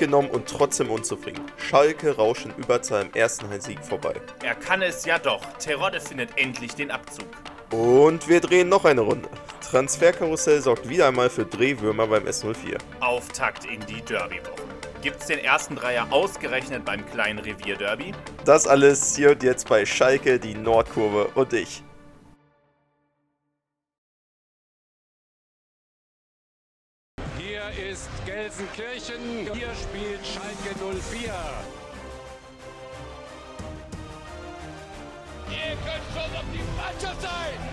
mitgenommen und trotzdem unzufrieden. Schalke rauschen Überzahl im ersten Heimsieg vorbei. Er kann es ja doch. Terodde findet endlich den Abzug. Und wir drehen noch eine Runde. Transferkarussell sorgt wieder einmal für Drehwürmer beim S04. Auftakt in die Derby-Woche. Gibt's den ersten Dreier ausgerechnet beim kleinen Revierderby? Das alles hier und jetzt bei Schalke, die Nordkurve und ich. Gelsenkirchen, hier spielt Schalke 04. Ihr könnt schon auf die Mannschaft sein!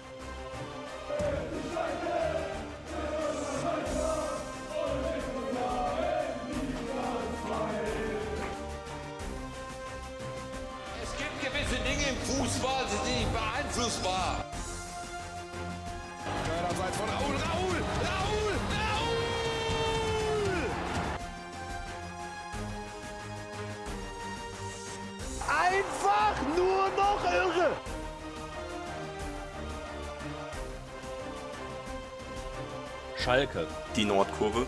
Schalke. Die Nordkurve.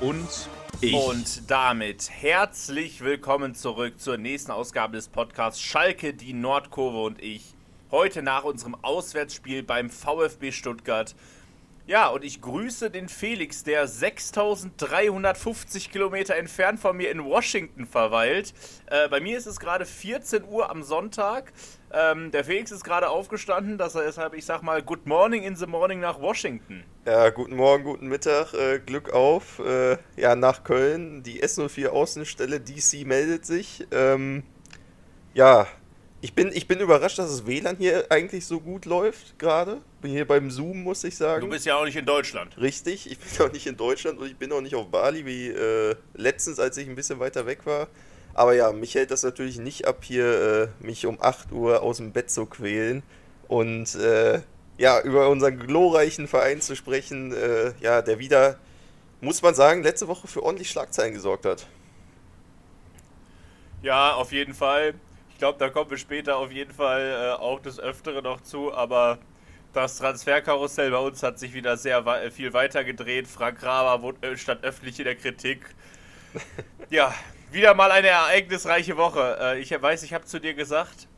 Und Ich. Und damit herzlich willkommen zurück zur nächsten Ausgabe des Podcasts Schalke, die Nordkurve und ich. Heute nach unserem Auswärtsspiel beim VfB Stuttgart. Ja, und ich grüße den Felix, der 6350 Kilometer entfernt von mir in Washington verweilt. Äh, bei mir ist es gerade 14 Uhr am Sonntag. Ähm, der Felix ist gerade aufgestanden, deshalb, ich sag mal, Good Morning in the Morning nach Washington. Ja, guten Morgen, guten Mittag, äh, Glück auf. Äh, ja, nach Köln, die S04 Außenstelle, DC meldet sich. Ähm, ja, ich bin, ich bin überrascht, dass das WLAN hier eigentlich so gut läuft gerade. Bin hier beim Zoom, muss ich sagen. Du bist ja auch nicht in Deutschland. Richtig, ich bin auch nicht in Deutschland und ich bin auch nicht auf Bali wie äh, letztens, als ich ein bisschen weiter weg war. Aber ja, mich hält das natürlich nicht ab, hier äh, mich um 8 Uhr aus dem Bett zu quälen und äh, ja, über unseren glorreichen Verein zu sprechen, äh, ja, der wieder, muss man sagen, letzte Woche für ordentlich Schlagzeilen gesorgt hat. Ja, auf jeden Fall. Ich glaube, da kommen wir später auf jeden Fall äh, auch des Öfteren noch zu, aber das Transferkarussell bei uns hat sich wieder sehr wei- viel weiter gedreht. Frank Raber wurde, äh, stand öffentlich in der Kritik. Ja, wieder mal eine ereignisreiche Woche. Äh, ich weiß, ich habe zu dir gesagt,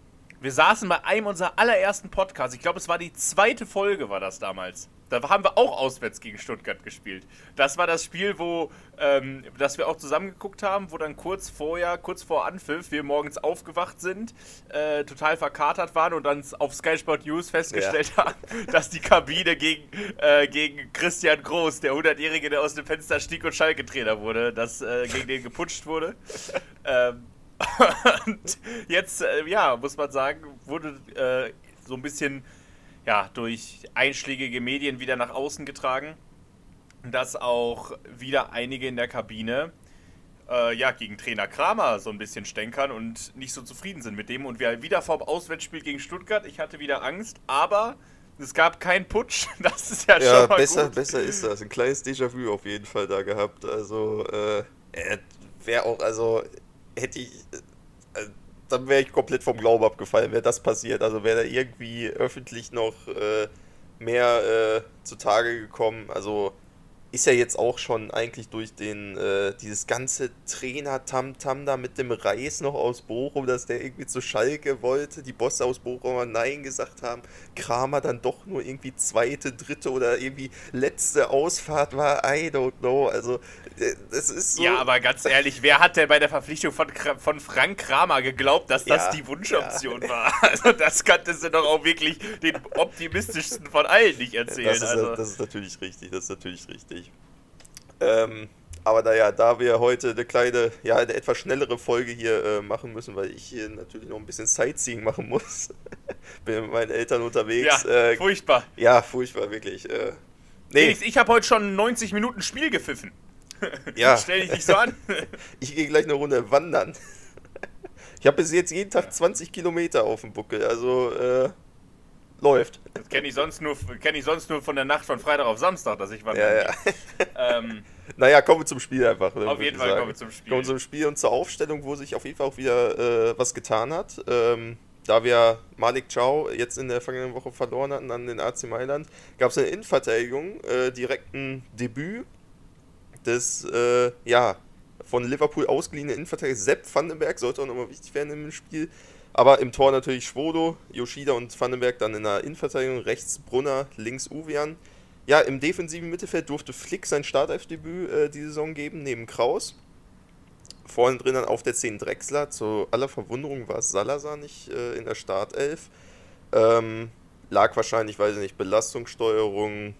wir saßen bei einem unserer allerersten Podcasts. Ich glaube, es war die zweite Folge, war das damals. Da haben wir auch auswärts gegen Stuttgart gespielt. Das war das Spiel, wo ähm, das wir auch zusammen geguckt haben, wo dann kurz vorher, kurz vor Anpfiff, wir morgens aufgewacht sind, äh, total verkatert waren und dann auf Sky Sport News festgestellt haben, dass die Kabine gegen, äh, gegen Christian Groß, der 100-Jährige, der aus dem Fenster stieg und Schalke-Trainer wurde, dass äh, gegen den geputscht wurde. ähm, und jetzt, äh, ja, muss man sagen, wurde äh, so ein bisschen ja, durch einschlägige Medien wieder nach außen getragen, dass auch wieder einige in der Kabine äh, ja, gegen Trainer Kramer so ein bisschen stänkern und nicht so zufrieden sind mit dem. Und wir wieder vorm Auswärtsspiel gegen Stuttgart. Ich hatte wieder Angst, aber es gab keinen Putsch. Das ist ja, Ja, schon mal besser, gut. besser ist das. Ein kleines Déjà-vu auf jeden Fall da gehabt. Also, äh, wäre auch, also, hätte ich, äh, dann wäre ich komplett vom Glauben abgefallen, wäre das passiert. Also, wäre da irgendwie öffentlich noch äh, mehr äh, zutage gekommen. Also, ist ja jetzt auch schon eigentlich durch den, äh, dieses ganze Trainer-Tam-Tam da mit dem Reis noch aus Bochum, dass der irgendwie zu Schalke wollte, die Bosse aus Bochum aber Nein gesagt haben, Kramer dann doch nur irgendwie zweite, dritte oder irgendwie letzte Ausfahrt war, I don't know, also äh, es ist so... Ja, aber ganz ehrlich, wer hat denn bei der Verpflichtung von, von Frank Kramer geglaubt, dass das Ja, die Wunschoption war? Also das konntest du doch auch wirklich den optimistischsten von allen nicht erzählen. Das ist, also. das ist natürlich richtig, das ist natürlich richtig. Ähm, aber naja, da wir heute eine kleine, ja, eine etwas schnellere Folge hier äh, machen müssen, weil ich hier natürlich noch ein bisschen Sightseeing machen muss. Bin mit meinen Eltern unterwegs. ja, äh, furchtbar. ja, furchtbar, wirklich. Äh, nee, Felix, ich habe heute schon 90 Minuten Spiel gepfiffen. ja, Stell dich nicht so an. ich gehe gleich eine Runde wandern. Ich habe bis jetzt jeden Tag 20 Kilometer auf dem Buckel, also äh, läuft. Das kenne ich, sonst nur- kenn ich sonst nur von der Nacht von Freitag auf Samstag, dass ich wandern Ja, ja. Ähm, Naja, kommen wir zum Spiel einfach. Auf jeden Fall sagen. kommen wir zum Spiel. Kommen wir zum Spiel und zur Aufstellung, wo sich auf jeden Fall auch wieder äh, was getan hat. Ähm, da wir Malik Chow jetzt in der vergangenen Woche verloren hatten an den AC Mailand, gab es eine Innenverteidigung, äh, direkt ein Debüt des, äh, ja, von Liverpool ausgeliehene Innenverteidiger Sepp Vandenberg, sollte auch nochmal wichtig werden im Spiel. Aber im Tor natürlich Schwodo, Yoshida und Vandenberg dann in der Innenverteidigung, rechts Brunner, links Uwean. Ja, im defensiven Mittelfeld durfte Flick sein Startelfdebüt äh, die Saison geben, neben Kraus. Vorne drin dann auf der 10 Drexler. Zu aller Verwunderung war Salazar nicht äh, in der Startelf. Ähm, lag wahrscheinlich, weiß ich nicht, Belastungssteuerung.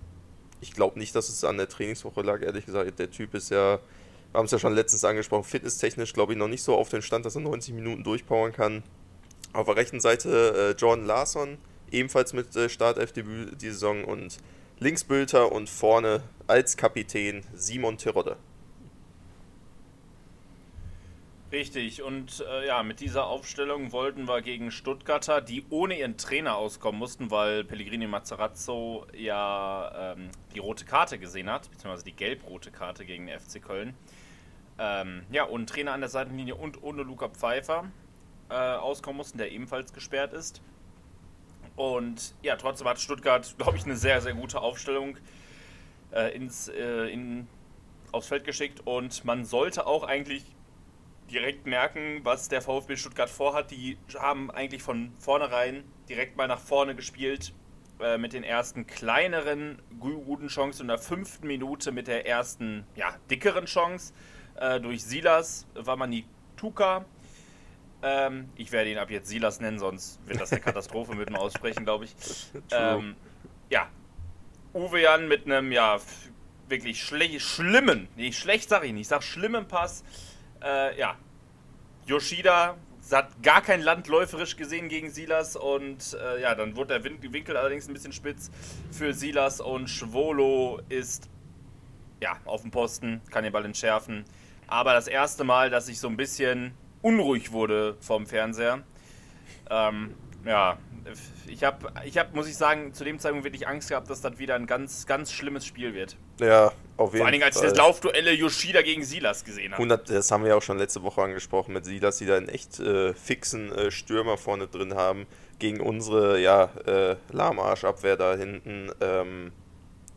Ich glaube nicht, dass es an der Trainingswoche lag, ehrlich gesagt. Der Typ ist ja, wir haben es ja schon letztens angesprochen, fitnesstechnisch glaube ich noch nicht so auf den Stand, dass er 90 Minuten durchpowern kann. Auf der rechten Seite äh, Jordan Larson, ebenfalls mit äh, Startelf-Debüt die Saison und links Bülter und vorne als Kapitän Simon Terodde. Richtig, und äh, ja, mit dieser Aufstellung wollten wir gegen Stuttgarter, die ohne ihren Trainer auskommen mussten, weil Pellegrini Mazzarazzo ja ähm, die rote Karte gesehen hat, beziehungsweise die gelb-rote Karte gegen den FC Köln. Ähm, ja, und Trainer an der Seitenlinie und ohne Luca Pfeiffer äh, auskommen mussten, der ebenfalls gesperrt ist. Und ja, trotzdem hat Stuttgart, glaube ich, eine sehr, sehr gute Aufstellung äh, ins, äh, in, aufs Feld geschickt. Und man sollte auch eigentlich direkt merken, was der VfB Stuttgart vorhat. Die haben eigentlich von vornherein direkt mal nach vorne gespielt äh, mit den ersten kleineren guten Chancen in der fünften Minute mit der ersten ja, dickeren Chance äh, durch Silas Wamani Tuka. Ähm, ich werde ihn ab jetzt Silas nennen, sonst wird das eine Katastrophe mit dem Aussprechen, glaube ich. Ähm, ja, Uwe Jan mit einem ja wirklich schle schlimmen, nee, schlecht sage ich nicht, ich sage schlimmen Pass äh, ja, Yoshida hat gar kein Land läuferisch gesehen gegen Silas und äh, ja, dann wurde der Winkel allerdings ein bisschen spitz für Silas und Schwolo ist ja auf dem Posten, kann den Ball entschärfen. Aber das erste Mal, dass ich so ein bisschen unruhig wurde vom Fernseher. Ähm, ja, ich habe, ich hab, muss ich sagen, zu dem Zeitpunkt wirklich Angst gehabt, dass das wieder ein ganz, ganz schlimmes Spiel wird. Ja, auf jeden Fall. Vor allen Dingen, als ich das Laufduelle Yoshida gegen Silas gesehen habe. 100, das haben wir ja auch schon letzte Woche angesprochen mit Silas, die da einen echt äh, fixen äh, Stürmer vorne drin haben gegen unsere ja, äh, Lahmarschabwehr da hinten. Ähm,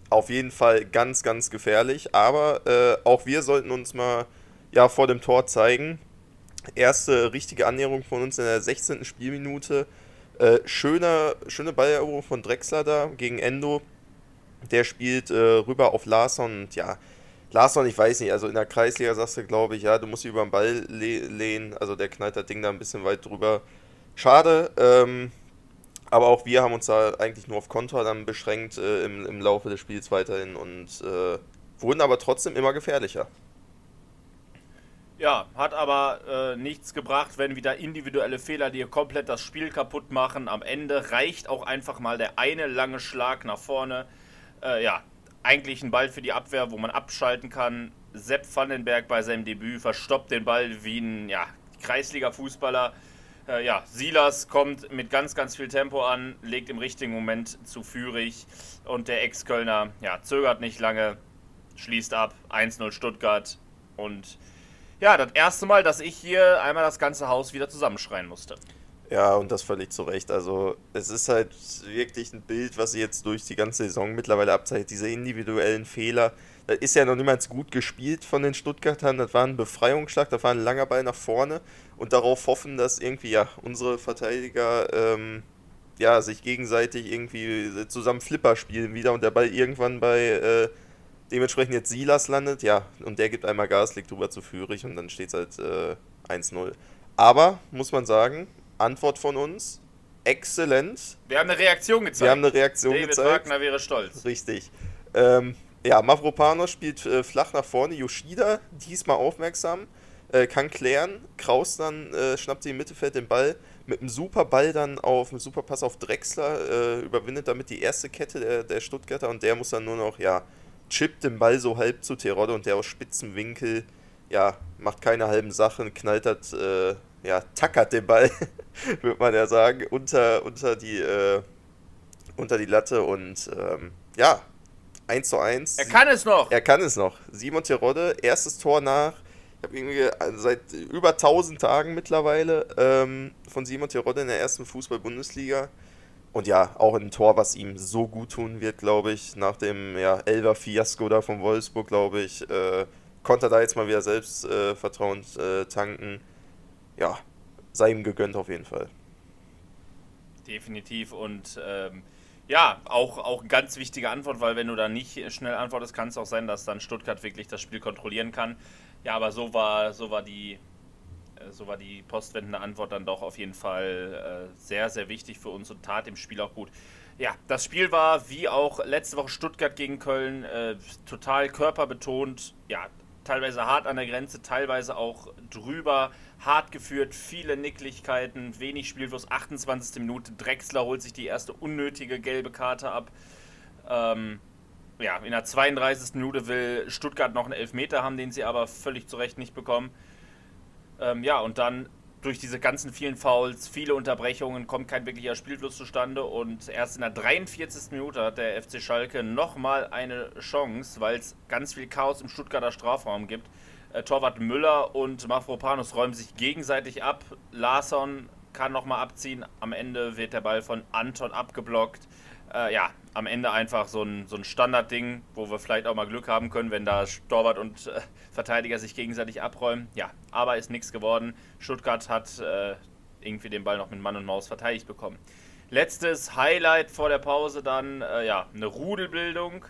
auf jeden Fall ganz, ganz gefährlich. Aber äh, auch wir sollten uns mal ja, vor dem Tor zeigen. Erste richtige Annäherung von uns in der 16. Spielminute. Äh, schöne, schöne Balleroberung von Drexler da gegen Endo. Der spielt äh, rüber auf Larsson und ja, Larsson, ich weiß nicht, also in der Kreisliga sagst du, glaube ich, ja, du musst dich über den Ball le lehnen. Also der knallt das Ding da ein bisschen weit drüber. Schade, ähm, aber auch wir haben uns da eigentlich nur auf Konter dann beschränkt äh, im, im Laufe des Spiels weiterhin und äh, wurden aber trotzdem immer gefährlicher. Ja, hat aber äh, nichts gebracht, wenn wieder individuelle Fehler dir komplett das Spiel kaputt machen. Am Ende reicht auch einfach mal der eine lange Schlag nach vorne. Äh, ja, eigentlich ein Ball für die Abwehr, wo man abschalten kann. Sepp Vandenberg bei seinem Debüt verstoppt den Ball wie ein ja, Kreisliga-Fußballer. Äh, ja, Silas kommt mit ganz, ganz viel Tempo an, legt im richtigen Moment zu Führig und der Ex-Kölner ja, zögert nicht lange, schließt ab, 1-0 Stuttgart und ja, das erste Mal, dass ich hier einmal das ganze Haus wieder zusammenschreien musste. Ja, und das völlig zu Recht. Also, es ist halt wirklich ein Bild, was sie jetzt durch die ganze Saison mittlerweile abzeichnet. Diese individuellen Fehler. Das ist ja noch niemals gut gespielt von den Stuttgartern. Das war ein Befreiungsschlag, das war ein langer Ball nach vorne. Und darauf hoffen, dass irgendwie ja unsere Verteidiger ähm, ja, sich gegenseitig irgendwie zusammen Flipper spielen wieder und der Ball irgendwann bei äh, dementsprechend jetzt Silas landet, ja, und der gibt einmal Gas, legt drüber zu Führig und dann steht es halt äh, 1-0. Aber, muss man sagen, Antwort von uns, exzellent. Wir haben eine Reaktion gezeigt. Wir haben eine Reaktion David gezeigt. Wagner wäre stolz. Richtig. Ähm, ja, Mavropanos spielt äh, flach nach vorne, Yoshida diesmal aufmerksam, äh, kann klären, Kraus dann äh, schnappt sie im Mittelfeld den Ball, mit einem super Ball dann auf, einem super Pass auf Drexler, äh, überwindet damit die erste Kette der, der Stuttgarter und der muss dann nur noch, ja, chippt den Ball so halb zu Terodde und der aus spitzen Winkel, ja, macht keine halben Sachen, knallt äh, ja, tackert den Ball, würde man ja sagen, unter, unter, die, äh, unter die Latte und ähm, ja, 1 zu 1. Er kann es noch. Er kann es noch. Simon Terodde, erstes Tor nach, ich habe irgendwie seit über 1000 Tagen mittlerweile ähm, von Simon Terodde in der ersten Fußball-Bundesliga. Und ja, auch ein Tor, was ihm so gut tun wird, glaube ich, nach dem ja, Elver-Fiasko da von Wolfsburg, glaube ich, äh, konnte da jetzt mal wieder Selbstvertrauen äh, tanken. Ja, sei ihm gegönnt auf jeden Fall. Definitiv und ähm, ja, auch, auch eine ganz wichtige Antwort, weil wenn du da nicht schnell antwortest, kann es auch sein, dass dann Stuttgart wirklich das Spiel kontrollieren kann. Ja, aber so war, so war die äh, so war die postwendende Antwort dann doch auf jeden Fall äh, sehr, sehr wichtig für uns und tat dem Spiel auch gut. Ja, das Spiel war wie auch letzte Woche Stuttgart gegen Köln äh, total körperbetont. Ja, teilweise hart an der Grenze, teilweise auch drüber, hart geführt, viele Nicklichkeiten, wenig Spielfluss, 28. Minute, Drexler holt sich die erste unnötige gelbe Karte ab. Ähm, ja, in der 32. Minute will Stuttgart noch einen Elfmeter haben, den sie aber völlig zu Recht nicht bekommen. Ähm, ja, und dann durch diese ganzen vielen Fouls, viele Unterbrechungen, kommt kein wirklicher Spielfluss zustande und erst in der 43. Minute hat der FC Schalke nochmal eine Chance, weil es ganz viel Chaos im Stuttgarter Strafraum gibt. Äh, Torwart Müller und Mafropanus räumen sich gegenseitig ab. Larsson kann nochmal abziehen. Am Ende wird der Ball von Anton abgeblockt. Äh, ja, am Ende einfach so ein, so ein Standardding, wo wir vielleicht auch mal Glück haben können, wenn da Torwart und äh, Verteidiger sich gegenseitig abräumen. Ja, aber ist nichts geworden. Stuttgart hat äh, irgendwie den Ball noch mit Mann und Maus verteidigt bekommen. Letztes Highlight vor der Pause dann, äh, ja, eine Rudelbildung.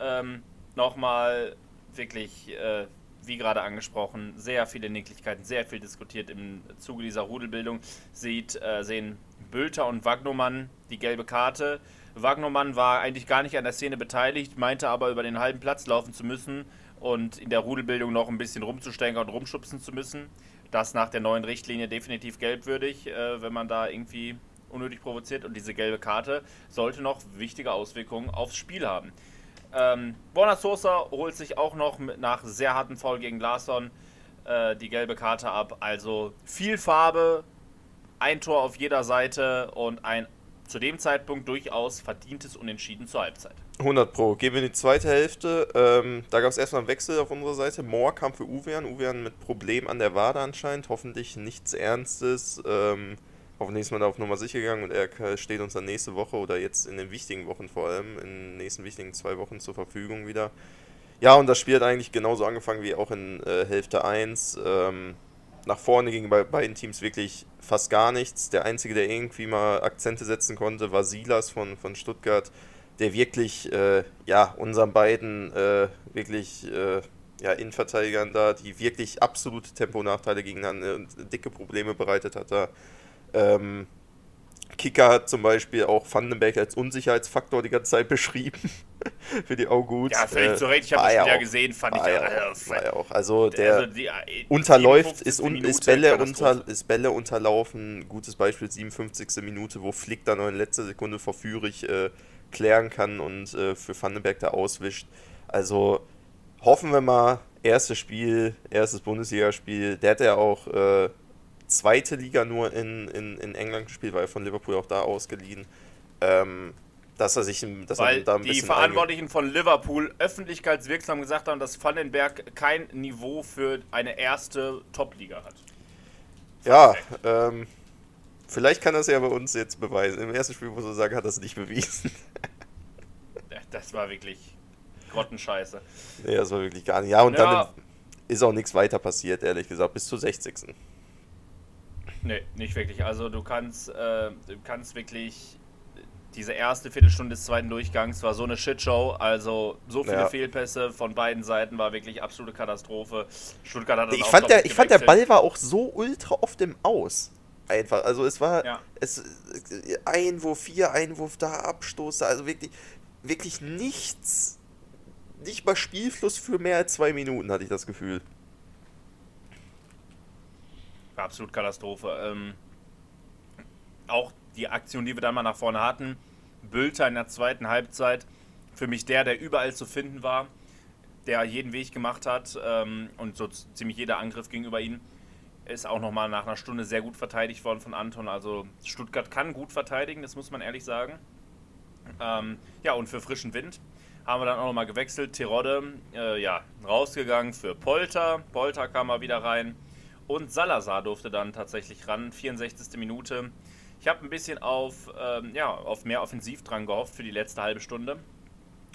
Ähm, Nochmal wirklich, äh, wie gerade angesprochen, sehr viele Nicklichkeiten, sehr viel diskutiert im Zuge dieser Rudelbildung. Sieht, äh, sehen Bülter und Wagnumann die gelbe Karte. Wagnermann war eigentlich gar nicht an der Szene beteiligt, meinte aber über den halben Platz laufen zu müssen und in der Rudelbildung noch ein bisschen rumzustänkern und rumschubsen zu müssen. Das nach der neuen Richtlinie definitiv gelbwürdig, äh, wenn man da irgendwie unnötig provoziert. Und diese gelbe Karte sollte noch wichtige Auswirkungen aufs Spiel haben. Ähm, Borna Sosa holt sich auch noch mit, nach sehr harten Foul gegen Larsson äh, die gelbe Karte ab. Also viel Farbe, ein Tor auf jeder Seite und ein zu dem Zeitpunkt durchaus verdientes Unentschieden zur Halbzeit. 100 Pro. Gehen wir in die zweite Hälfte. Ähm, da gab es erstmal einen Wechsel auf unserer Seite. Moore kam für Uwean. Uwean mit Problem an der Wade anscheinend. Hoffentlich nichts Ernstes. Ähm, hoffentlich ist man da auf Nummer sicher gegangen und er steht uns dann nächste Woche oder jetzt in den wichtigen Wochen vor allem, in den nächsten wichtigen zwei Wochen zur Verfügung wieder. Ja, und das Spiel hat eigentlich genauso angefangen wie auch in äh, Hälfte 1. Ähm, nach vorne ging bei beiden Teams wirklich fast gar nichts. Der Einzige, der irgendwie mal Akzente setzen konnte, war Silas von, von Stuttgart, der wirklich, äh, ja, unseren beiden äh, wirklich, äh, ja, Innenverteidigern da, die wirklich absolute Temponachteile gegeneinander und dicke Probleme bereitet hat, da. Ähm, Kicker hat zum Beispiel auch Vandenberg als Unsicherheitsfaktor die ganze Zeit beschrieben. für die Augut. Ja, völlig äh, zu Recht. Ich habe das Spiel ja gesehen, fand ich ja, auch, war ja auch. Also der also die, äh, unterläuft, ist, un, ist, Bälle unter, ist Bälle unterlaufen. Gutes Beispiel, 57. Minute, wo Flick dann noch in letzter Sekunde verführig äh, klären kann und äh, für Vandenberg da auswischt. Also hoffen wir mal, erstes Spiel, erstes Bundesligaspiel. Der hat ja auch äh, zweite Liga nur in, in, in England gespielt, weil er von Liverpool auch da ausgeliehen. Ähm, dass er sich dass Weil er da ein die Verantwortlichen von Liverpool öffentlichkeitswirksam gesagt haben, dass Vandenberg kein Niveau für eine erste Top-Liga hat. Ja, ähm, vielleicht kann das ja bei uns jetzt beweisen. Im ersten Spiel muss er sagen, hat es nicht bewiesen. das war wirklich Grottenscheiße. Nee, das war wirklich gar nicht. Ja, und ja. dann ist auch nichts weiter passiert, ehrlich gesagt, bis zur 60. Nee, nicht wirklich. Also du kannst, äh, du kannst wirklich diese erste Viertelstunde des zweiten Durchgangs war so eine Shitshow. Also so viele ja. Fehlpässe von beiden Seiten war wirklich absolute Katastrophe. Stuttgart hat ich fand der, Ich fand der Ball war auch so ultra oft im Aus. Einfach. Also es war ja. es, Einwurf hier, Einwurf da, Abstoß da. Also wirklich, wirklich nichts. Nicht mal Spielfluss für mehr als zwei Minuten, hatte ich das Gefühl. Absolut Katastrophe. Ähm, auch die Aktion, die wir dann mal nach vorne hatten. Bülter in der zweiten Halbzeit. Für mich der, der überall zu finden war, der jeden Weg gemacht hat ähm, und so ziemlich jeder Angriff gegenüber ihm ist auch nochmal nach einer Stunde sehr gut verteidigt worden von Anton. Also Stuttgart kann gut verteidigen, das muss man ehrlich sagen. Ähm, ja, und für frischen Wind haben wir dann auch nochmal gewechselt. Terodde, äh, ja, rausgegangen für Polter. Polter kam mal wieder rein. Und Salazar durfte dann tatsächlich ran, 64. Minute. Ich habe ein bisschen auf, ähm, ja, auf mehr Offensivdrang gehofft für die letzte halbe Stunde.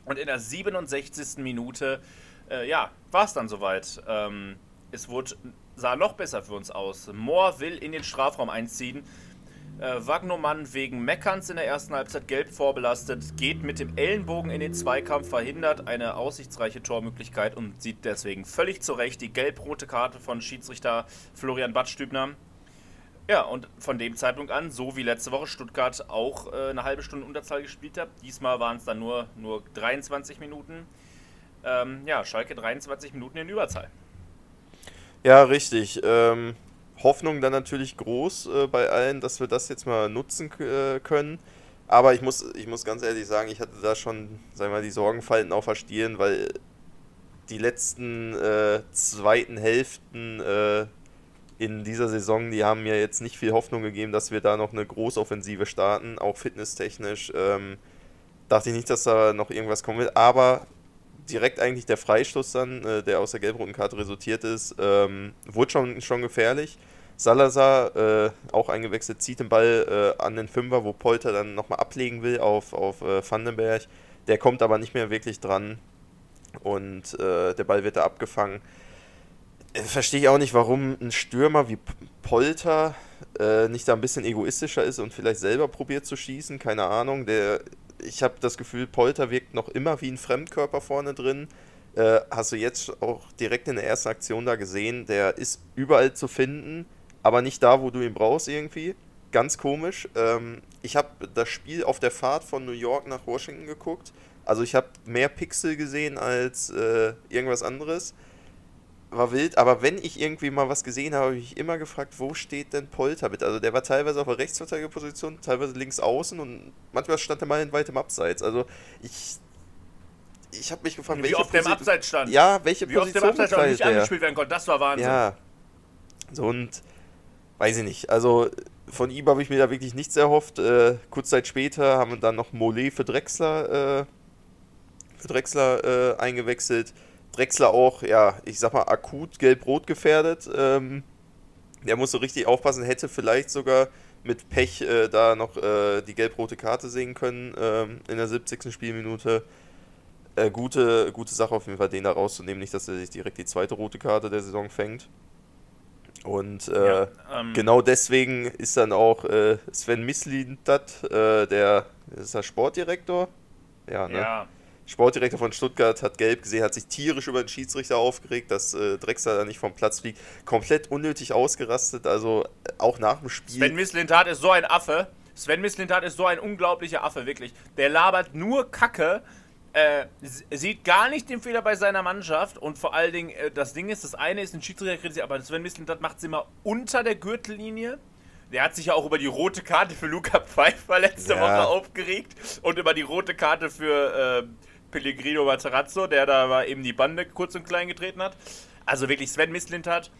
Und in der 67. Minute äh, ja, war es dann soweit. Ähm, es wurde, sah noch besser für uns aus. Moore will in den Strafraum einziehen. Äh, Wagnermann wegen Meckerns in der ersten Halbzeit gelb vorbelastet, geht mit dem Ellenbogen in den Zweikampf, verhindert eine aussichtsreiche Tormöglichkeit und sieht deswegen völlig zu Recht die gelb-rote Karte von Schiedsrichter Florian Badstübner. Ja, und von dem Zeitpunkt an, so wie letzte Woche Stuttgart auch äh, eine halbe Stunde Unterzahl gespielt hat, diesmal waren es dann nur, nur 23 Minuten. Ähm, ja, Schalke 23 Minuten in Überzahl. Ja, richtig. Ähm, Hoffnung dann natürlich groß äh, bei allen, dass wir das jetzt mal nutzen äh, können. Aber ich muss, ich muss ganz ehrlich sagen, ich hatte da schon, sagen wir mal, die Sorgenfalten auch verstehen, weil die letzten äh, zweiten Hälften äh, in dieser Saison, die haben mir jetzt nicht viel Hoffnung gegeben, dass wir da noch eine Großoffensive starten, auch fitnesstechnisch. Ähm, dachte ich nicht, dass da noch irgendwas kommen wird, aber direkt eigentlich der Freistoß dann, äh, der aus der gelb-roten Karte resultiert ist, ähm, wurde schon, schon gefährlich. Salazar, äh, auch eingewechselt, zieht den Ball äh, an den Fünfer, wo Polter dann nochmal ablegen will auf, auf äh, Vandenberg. Der kommt aber nicht mehr wirklich dran und äh, der Ball wird da abgefangen. Äh, verstehe ich auch nicht, warum ein Stürmer wie Polter nicht da ein bisschen egoistischer ist und vielleicht selber probiert zu schießen. Keine Ahnung. Der, ich habe das Gefühl, Polter wirkt noch immer wie ein Fremdkörper vorne drin. Äh, hast du jetzt auch direkt in der ersten Aktion da gesehen, der ist überall zu finden aber nicht da, wo du ihn brauchst irgendwie. Ganz komisch. Ähm, ich habe das Spiel auf der Fahrt von New York nach Washington geguckt. Also ich habe mehr Pixel gesehen als äh, irgendwas anderes. War wild, aber wenn ich irgendwie mal was gesehen habe, habe ich mich immer gefragt, wo steht denn Polter bitte? Also der war teilweise auf der Rechtsverteidigerposition, teilweise links außen und manchmal stand er mal in weitem Abseits. Also ich ich habe mich gefragt, Wie welche auf dem Posi- Abseits stand. Ja, welche Wie auf dem Position Abseits auch nicht der? angespielt werden konnte. Das war Wahnsinn. Ja. So und weiß ich nicht. Also von ihm habe ich mir da wirklich nichts erhofft. Äh, kurz Zeit später haben wir dann noch Mollet für Drexler, äh, für Drexler äh, eingewechselt. Drexler auch, ja, ich sag mal, akut gelb-rot gefährdet. Ähm, der muss so richtig aufpassen, hätte vielleicht sogar mit Pech äh, da noch äh, die gelb-rote Karte sehen können ähm, in der 70. Spielminute. Äh, gute, gute Sache auf jeden Fall, den da rauszunehmen. Nicht, dass er sich direkt die zweite rote Karte der Saison fängt. Und äh, Ja, ähm, genau deswegen ist dann auch äh, Sven Mislintat, äh, der ist der Sportdirektor. Ja, ne? Ja, Sportdirektor von Stuttgart hat gelb gesehen, hat sich tierisch über den Schiedsrichter aufgeregt, dass äh, Drexler da nicht vom Platz fliegt. Komplett unnötig ausgerastet, also äh, auch nach dem Spiel. Sven Mislintat ist so ein Affe. Sven Mislintat ist so ein unglaublicher Affe, wirklich. Der labert nur Kacke, äh, sieht gar nicht den Fehler bei seiner Mannschaft und vor allen Dingen, äh, das Ding ist, das eine ist ein Schiedsrichter kritisiert, aber Sven Mislintat macht es immer unter der Gürtellinie. Der hat sich ja auch über die rote Karte für Luca Pfeiffer letzte Ja. Woche aufgeregt und über die rote Karte für äh, Pellegrino Materazzo, der da mal eben die Bande kurz und klein getreten hat. Also wirklich, Sven Mislintat,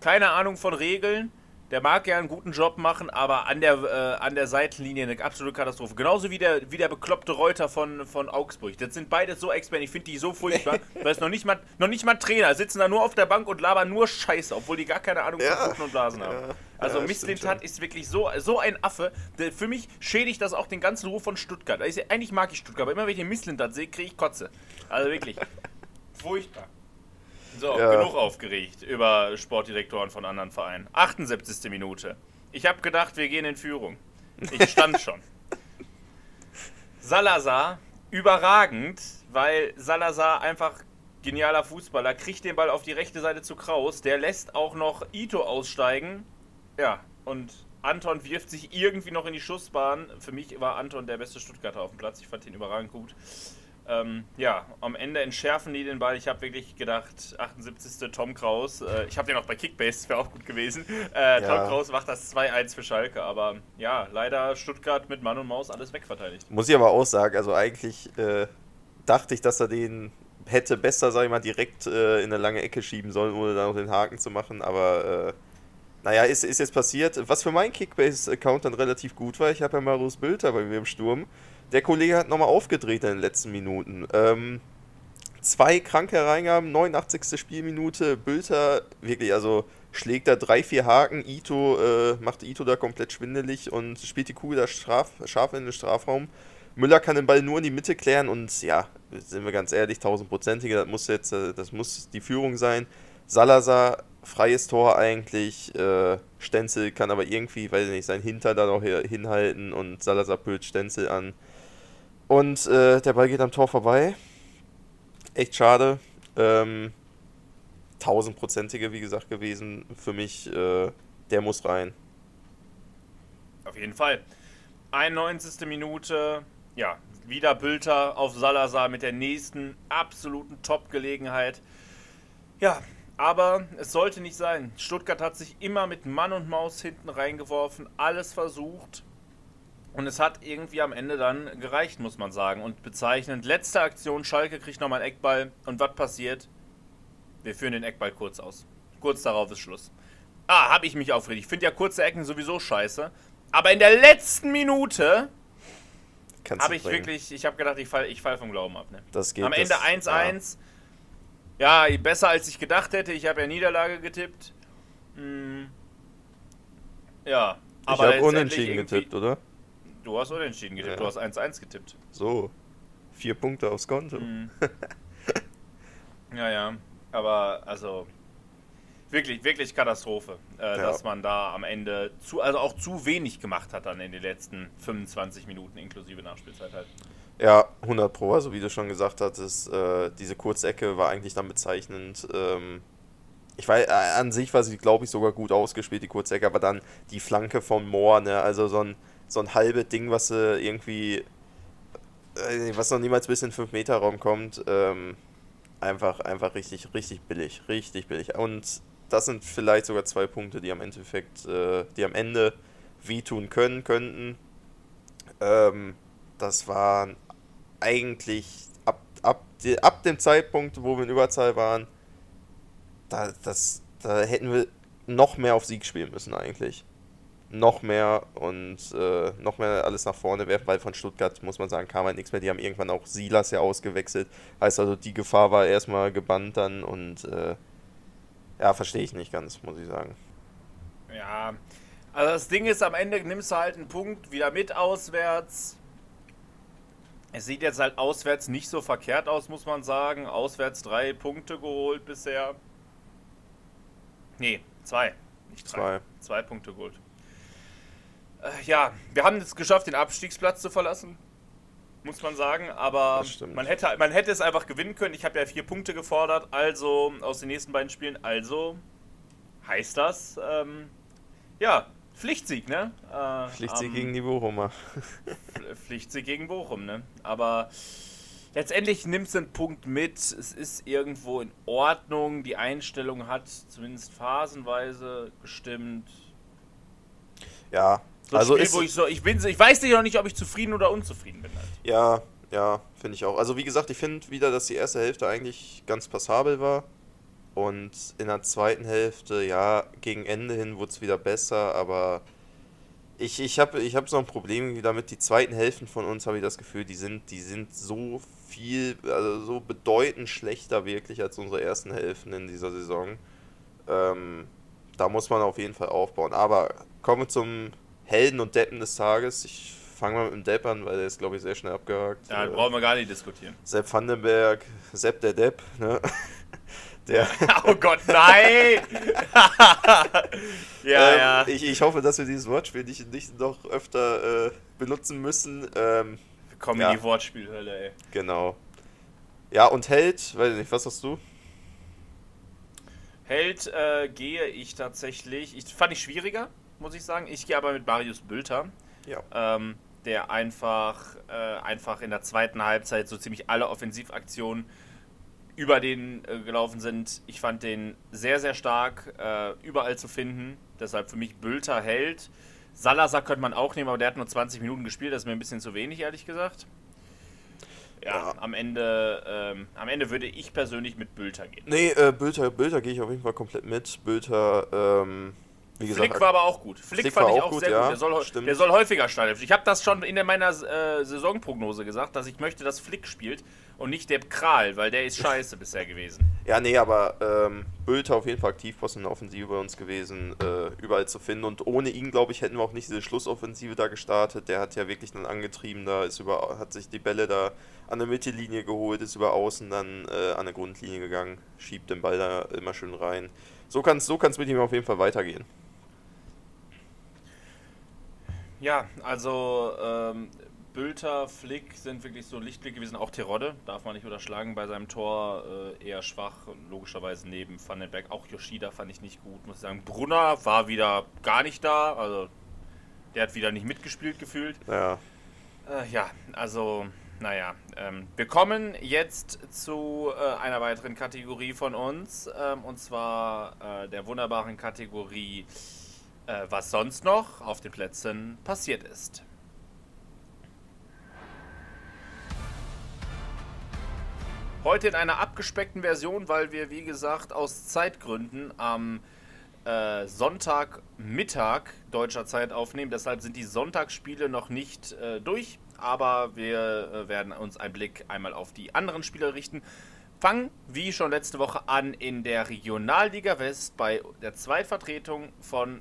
keine Ahnung von Regeln. Der mag ja einen guten Job machen, aber an der, äh, an der Seitenlinie eine absolute Katastrophe. Genauso wie der, wie der bekloppte Reuter von, von Augsburg. Das sind beide so Experten. Ich finde die so furchtbar. weil es noch nicht, mal, noch nicht mal Trainer sitzen da nur auf der Bank und labern nur Scheiße, obwohl die gar keine Ahnung Ja. von Kuchen und Blasen haben. Ja. Also Ja, Misslintat stimmt ist wirklich so, so ein Affe. Der, für mich schädigt das auch den ganzen Ruf von Stuttgart. Also, eigentlich mag ich Stuttgart, aber immer wenn ich den Misslintat sehe, kriege ich Kotze. Also wirklich. Furchtbar. So, Ja. genug aufgeregt über Sportdirektoren von anderen Vereinen. 78. Minute. Ich habe gedacht, wir gehen in Führung. Ich stand schon. Salazar, überragend, weil Salazar einfach genialer Fußballer, kriegt den Ball auf die rechte Seite zu Kraus, der lässt auch noch Ito aussteigen. Ja, und Anton wirft sich irgendwie noch in die Schussbahn. Für mich war Anton der beste Stuttgarter auf dem Platz. Ich fand ihn überragend gut. Ähm, ja, am Ende entschärfen die den Ball. Ich habe wirklich gedacht, 78. Tom Kraus. Äh, ich habe den auch bei Kickbase, das wäre auch gut gewesen. Äh, Tom Ja. Kraus macht das 2-1 für Schalke. Aber ja, leider Stuttgart mit Mann und Maus alles wegverteidigt. Muss ich aber auch sagen, also eigentlich äh, dachte ich, dass er den hätte besser, sag ich mal, direkt äh, in eine lange Ecke schieben sollen, ohne da noch den Haken zu machen, aber äh, naja, ist, ist jetzt passiert. Was für meinen Kickbase-Account dann relativ gut war, ich habe ja Marius Bülter bei mir im Sturm. Der Kollege hat nochmal aufgedreht in den letzten Minuten. Ähm, zwei kranke Reingaben, 89. Spielminute, Bülter wirklich, also schlägt da drei, vier Haken, Ito äh, macht Ito da komplett schwindelig und spielt die Kugel da straf, scharf in den Strafraum. Müller kann den Ball nur in die Mitte klären und ja, sind wir ganz ehrlich, tausendprozentige, das muss jetzt, äh, das muss die Führung sein. Salazar, freies Tor eigentlich. Äh, Stenzel kann aber irgendwie, weiß ich nicht, sein Hinter da noch hinhalten und Salazar pült Stenzel an. Und äh, der Ball geht am Tor vorbei. Echt schade. Ähm, tausendprozentige, wie gesagt, gewesen. Für mich, äh, der muss rein. Auf jeden Fall. 91. Minute, ja, wieder Bülter auf Salazar mit der nächsten absoluten Top-Gelegenheit. Ja, aber es sollte nicht sein. Stuttgart hat sich immer mit Mann und Maus hinten reingeworfen, alles versucht. Und es hat irgendwie am Ende dann gereicht, muss man sagen. Und bezeichnend, letzte Aktion, Schalke kriegt nochmal einen Eckball. Und was passiert? Wir führen den Eckball kurz aus. Kurz darauf ist Schluss. Ah, habe ich mich aufgeregt. Ich finde ja kurze Ecken sowieso scheiße. Aber in der letzten Minute habe ich bringen. wirklich, ich habe gedacht, ich falle ich fall vom Glauben ab. Ne? Das geht, Am Ende 1-1. Ja. besser als ich gedacht hätte. Ich habe ja Niederlage getippt. Hm. Ja, Ich aber habe letztendlich unentschieden getippt, oder? Du hast unentschieden getippt. Ja. Du hast 1-1 getippt. So. Vier Punkte aufs Konto. Mhm. Ja, ja. Aber also wirklich, wirklich Katastrophe, äh, Ja. dass man da am Ende zu, also auch zu wenig gemacht hat dann in den letzten 25 Minuten inklusive Nachspielzeit halt. Ja, 100 Pro, also wie du schon gesagt hattest, äh, diese Kurzecke war eigentlich dann bezeichnend. Ähm, ich weiß, äh, an sich war sie, glaube ich, sogar gut ausgespielt, die Kurzecke, aber dann die Flanke von Moore, ne, also so ein, so ein halbes Ding, was äh, irgendwie, was noch niemals bis in 5-Meter-Raum kommt, ähm, einfach, einfach richtig, richtig billig, richtig billig. Und das sind vielleicht sogar zwei Punkte, die am Endeffekt, äh, die am Ende wehtun können, könnten. Ähm, das waren eigentlich ab, ab, die, ab dem Zeitpunkt, wo wir in Überzahl waren, da, das, da hätten wir noch mehr auf Sieg spielen müssen eigentlich. Noch mehr und äh, noch mehr alles nach vorne werfen, weil von Stuttgart, muss man sagen, kam halt nichts mehr. Die haben irgendwann auch Silas ja ausgewechselt. Heißt also, die Gefahr war erstmal gebannt dann und äh, ja, verstehe ich nicht ganz, muss ich sagen. Ja, also das Ding ist, am Ende nimmst du halt einen Punkt wieder mit auswärts. Es sieht jetzt halt auswärts nicht so verkehrt aus, muss man sagen. Auswärts drei Punkte geholt bisher. Nee, zwei. Nicht drei. Zwei. Zwei Punkte geholt. Äh, ja, wir haben es geschafft, den Abstiegsplatz zu verlassen. Muss man sagen, aber man hätte, man hätte es einfach gewinnen können. Ich habe ja vier Punkte gefordert, also aus den nächsten beiden Spielen. Also heißt das, ähm, ja, Pflichtsieg, ne? Äh, Pflichtsieg am- gegen die Bochumer. Pf- Pflichtsieg gegen Bochum, ne? Aber letztendlich nimmst du einen Punkt mit. Es ist irgendwo in Ordnung. Die Einstellung hat zumindest phasenweise gestimmt. Ja, So also Spiel, ist, wo ich so, ich bin, ich weiß noch nicht, ob ich zufrieden oder unzufrieden bin. Halt. Ja, ja, finde ich auch. Also wie gesagt, ich finde wieder, dass die erste Hälfte eigentlich ganz passabel war. Und in der zweiten Hälfte, ja, gegen Ende hin wurde es wieder besser, aber ich, ich habe ich hab so ein Problem damit, die zweiten Hälften von uns, habe ich das Gefühl, die sind, die sind so viel, also so bedeutend schlechter wirklich als unsere ersten Hälften in dieser Saison. Ähm, da muss man auf jeden Fall aufbauen. Aber kommen wir zum Helden und Deppen des Tages. Ich fange mal mit dem Depp an, weil der ist, glaube ich, sehr schnell abgehakt. Da Äh, brauchen wir gar nicht diskutieren. Sepp Vandenberg, Sepp der Depp, ne? Der, Oh Gott, nein! ja, ähm, ja. Ich, ich hoffe, dass wir dieses Wortspiel nicht, nicht noch öfter äh, benutzen müssen. Ähm, Wir kommen ja. in die Wortspielhölle, ey. genau. Ja, und Held, weiß ich nicht, was hast du? Held äh, gehe ich tatsächlich. Ich fand ich schwieriger, muss ich sagen. Ich gehe aber mit Marius Bülter. Ja. ähm, der einfach, äh, einfach in der zweiten Halbzeit so ziemlich alle Offensivaktionen über den äh, gelaufen sind. Ich fand den sehr, sehr stark äh, überall zu finden. Deshalb für mich Bülter hält. Salazar könnte man auch nehmen, aber der hat nur 20 Minuten gespielt. Das ist mir ein bisschen zu wenig, ehrlich gesagt. Ja, Ja. Am, Ende, ähm, am Ende würde ich persönlich mit Bülter gehen. Nee, äh, Bülter, Bülter gehe ich auf jeden Fall komplett mit. Bülter, ähm, wie gesagt, Flick war aber auch gut. Flick, Flick fand war ich auch gut, sehr ja, gut. Der soll, der soll häufiger starten. Ich habe das schon in meiner äh, Saisonprognose gesagt, dass ich möchte, dass Flick spielt. und nicht der Kral, weil der ist scheiße bisher gewesen. Ja, nee, aber ähm, Bülter auf jeden Fall Aktivposten in der Offensive bei uns gewesen, äh, überall zu finden. Und ohne ihn, glaube ich, hätten wir auch nicht diese Schlussoffensive da gestartet. Der hat ja wirklich dann angetrieben, da ist über, hat sich die Bälle da an der Mittellinie geholt, ist über außen dann äh, an der Grundlinie gegangen, schiebt den Ball da immer schön rein. So kann es so kann's mit ihm auf jeden Fall weitergehen. Ja, also ähm, Bülter, Flick sind wirklich so Lichtblick gewesen. Auch Terodde darf man nicht unterschlagen bei seinem Tor. Äh, eher schwach, logischerweise neben Vandenberg. Auch Yoshida fand ich nicht gut, muss ich sagen. Brunner war wieder gar nicht da. Also der hat wieder nicht mitgespielt gefühlt. Ja. Äh, ja, also naja, ähm, wir kommen jetzt zu äh, einer weiteren Kategorie von uns, ähm, und zwar äh, der wunderbaren Kategorie, äh, was sonst noch auf den Plätzen passiert ist. Heute in einer abgespeckten Version, weil wir, wie gesagt, aus Zeitgründen am äh, Sonntagmittag deutscher Zeit aufnehmen. Deshalb sind die Sonntagsspiele noch nicht äh, durch aber wir äh, werden uns einen Blick einmal auf die anderen Spieler richten. Fangen, wie schon letzte Woche, an in der Regionalliga West bei der Zweitvertretung von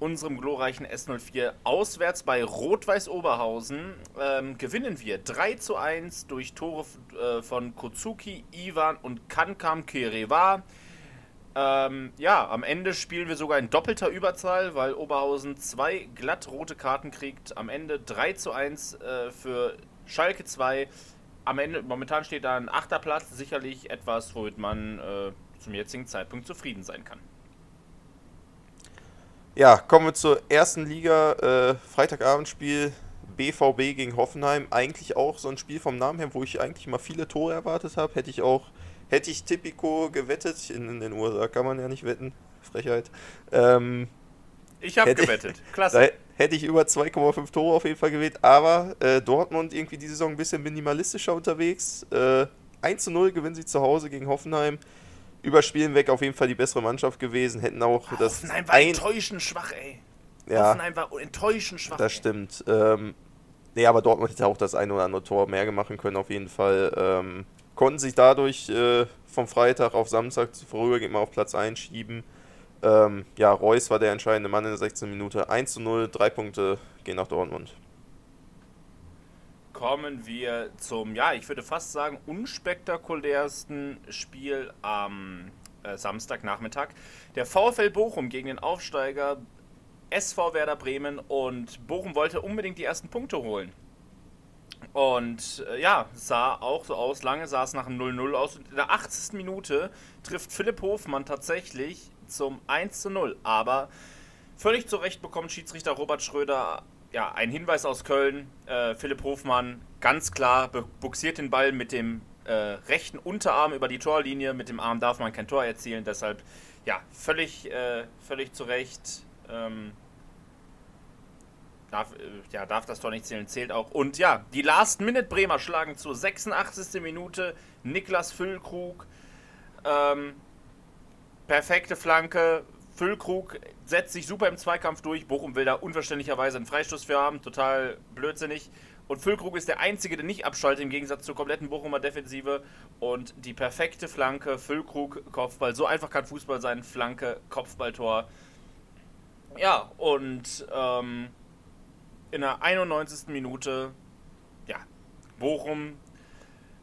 unserem glorreichen S04 auswärts bei Rot-Weiß Oberhausen. Ähm, gewinnen wir 3 zu 1 durch Tore äh, von Kozuki, Ivan und Kankam Kerewa. Ähm, ja, am Ende spielen wir sogar in doppelter Überzahl, weil Oberhausen zwei glatt rote Karten kriegt. Am Ende 3 zu 1 äh, für Schalke 2. Am Ende, momentan steht da ein achter Platz, sicherlich etwas, womit man äh, zum jetzigen Zeitpunkt zufrieden sein kann. Ja, kommen wir zur ersten Liga. Äh, Freitagabendspiel BVB gegen Hoffenheim. Eigentlich auch so ein Spiel vom Namen her, wo ich eigentlich mal viele Tore erwartet habe. Hätte ich auch Hätte ich Tipico gewettet, in, in, den USA kann man ja nicht wetten, Frechheit. Ähm, ich habe gewettet, klasse. hätte ich über 2,5 Tore auf jeden Fall gewählt, aber äh, Dortmund irgendwie die Saison ein bisschen minimalistischer unterwegs. Äh, 1 zu 0 gewinnen sie zu Hause gegen Hoffenheim. Überspielen weg auf jeden Fall die bessere Mannschaft gewesen, hätten auch oh, das. Hoffenheim war ein enttäuschend schwach, ey. Ja, Hoffenheim war enttäuschend schwach. Das stimmt. Ähm, nee, aber Dortmund hätte auch das ein oder andere Tor mehr machen können, auf jeden Fall. Ähm, konnten sich dadurch äh, vom Freitag auf Samstag vorübergehend mal auf Platz 1 schieben. Ähm, ja, Reus war der entscheidende Mann in der 16. Minute. 1 zu 0, drei Punkte gehen nach Dortmund. Kommen wir zum, ja, ich würde fast sagen, unspektakulärsten Spiel am äh, Samstagnachmittag. Der VfL Bochum gegen den Aufsteiger SV Werder Bremen und Bochum wollte unbedingt die ersten Punkte holen. Und äh, ja, sah auch so aus. Lange sah es nach einem 0-0 aus. Und in der 80. Minute trifft Philipp Hofmann tatsächlich zum 1-0. Aber völlig zu Recht bekommt Schiedsrichter Robert Schröder ja, einen Hinweis aus Köln. Äh, Philipp Hofmann ganz klar buxiert den Ball mit dem äh, rechten Unterarm über die Torlinie. Mit dem Arm darf man kein Tor erzielen. Deshalb ja, völlig, äh, völlig zu Recht. Ähm, Darf, äh, ja, darf das Tor nicht zählen, zählt auch. Und ja, die Last-Minute-Bremer schlagen zur 86. Minute Niklas Füllkrug. Ähm, perfekte Flanke. Füllkrug setzt sich super im Zweikampf durch. Bochum will da unverständlicherweise einen Freistoß für haben. Total blödsinnig. Und Füllkrug ist der Einzige, der nicht abschaltet, im Gegensatz zur kompletten Bochumer Defensive. Und die perfekte Flanke, Füllkrug, Kopfball. So einfach kann Fußball sein. Flanke, Kopfballtor. Ja, und ähm, in der 91. Minute, ja, Bochum,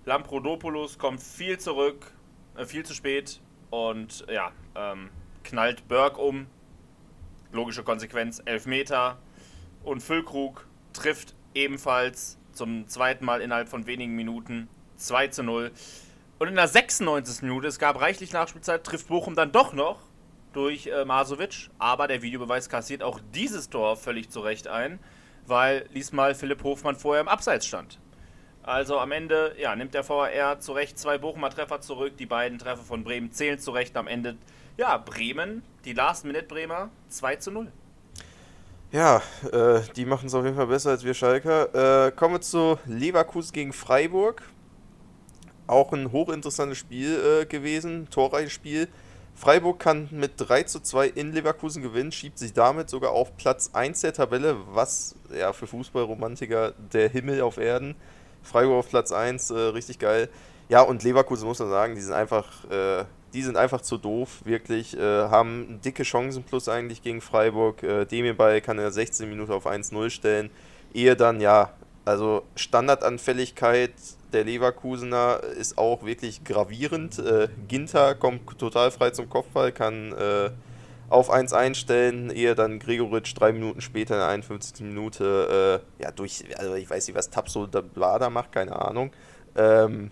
Lamprodopoulos kommt viel zurück, äh, viel zu spät und ja, ähm, knallt Berg um. Logische Konsequenz, Elfmeter. Und Füllkrug trifft ebenfalls zum zweiten Mal innerhalb von wenigen Minuten 2 zu 0. Und in der 96. Minute, es gab reichlich Nachspielzeit, trifft Bochum dann doch noch durch äh, Masovic. Aber der Videobeweis kassiert auch dieses Tor völlig zu Recht ein weil diesmal Philipp Hofmann vorher im Abseits stand. Also am Ende ja, nimmt der VAR zu Recht zwei Bochumer Treffer zurück. Die beiden Treffer von Bremen zählen zu Recht. Am Ende, ja, Bremen, die Last-Minute-Bremer, 2 zu 0. Ja, äh, die machen es auf jeden Fall besser als wir Schalker. Äh, kommen wir zu Leverkusen gegen Freiburg. Auch ein hochinteressantes Spiel äh, gewesen, torreiches Spiel. Freiburg kann mit 3 zu 2 in Leverkusen gewinnen, schiebt sich damit sogar auf Platz 1 der Tabelle, was ja für Fußballromantiker der Himmel auf Erden. Freiburg auf Platz 1, äh, richtig geil. Ja, und Leverkusen muss man sagen, die sind einfach, äh, die sind einfach zu doof, wirklich. Äh, haben dicke Chancen plus eigentlich gegen Freiburg. Äh, Demirbay kann der 16 Minute auf 1-0 stellen. Ehe dann, ja, also Standardanfälligkeit der Leverkusener ist auch wirklich gravierend. Äh, Ginter kommt total frei zum Kopfball, kann äh, auf 1 einstellen, ehe dann Gregoritsch drei Minuten später in der 51. Minute, äh, ja, durch, also ich weiß nicht, was Tapso da, da macht, keine Ahnung. Ähm,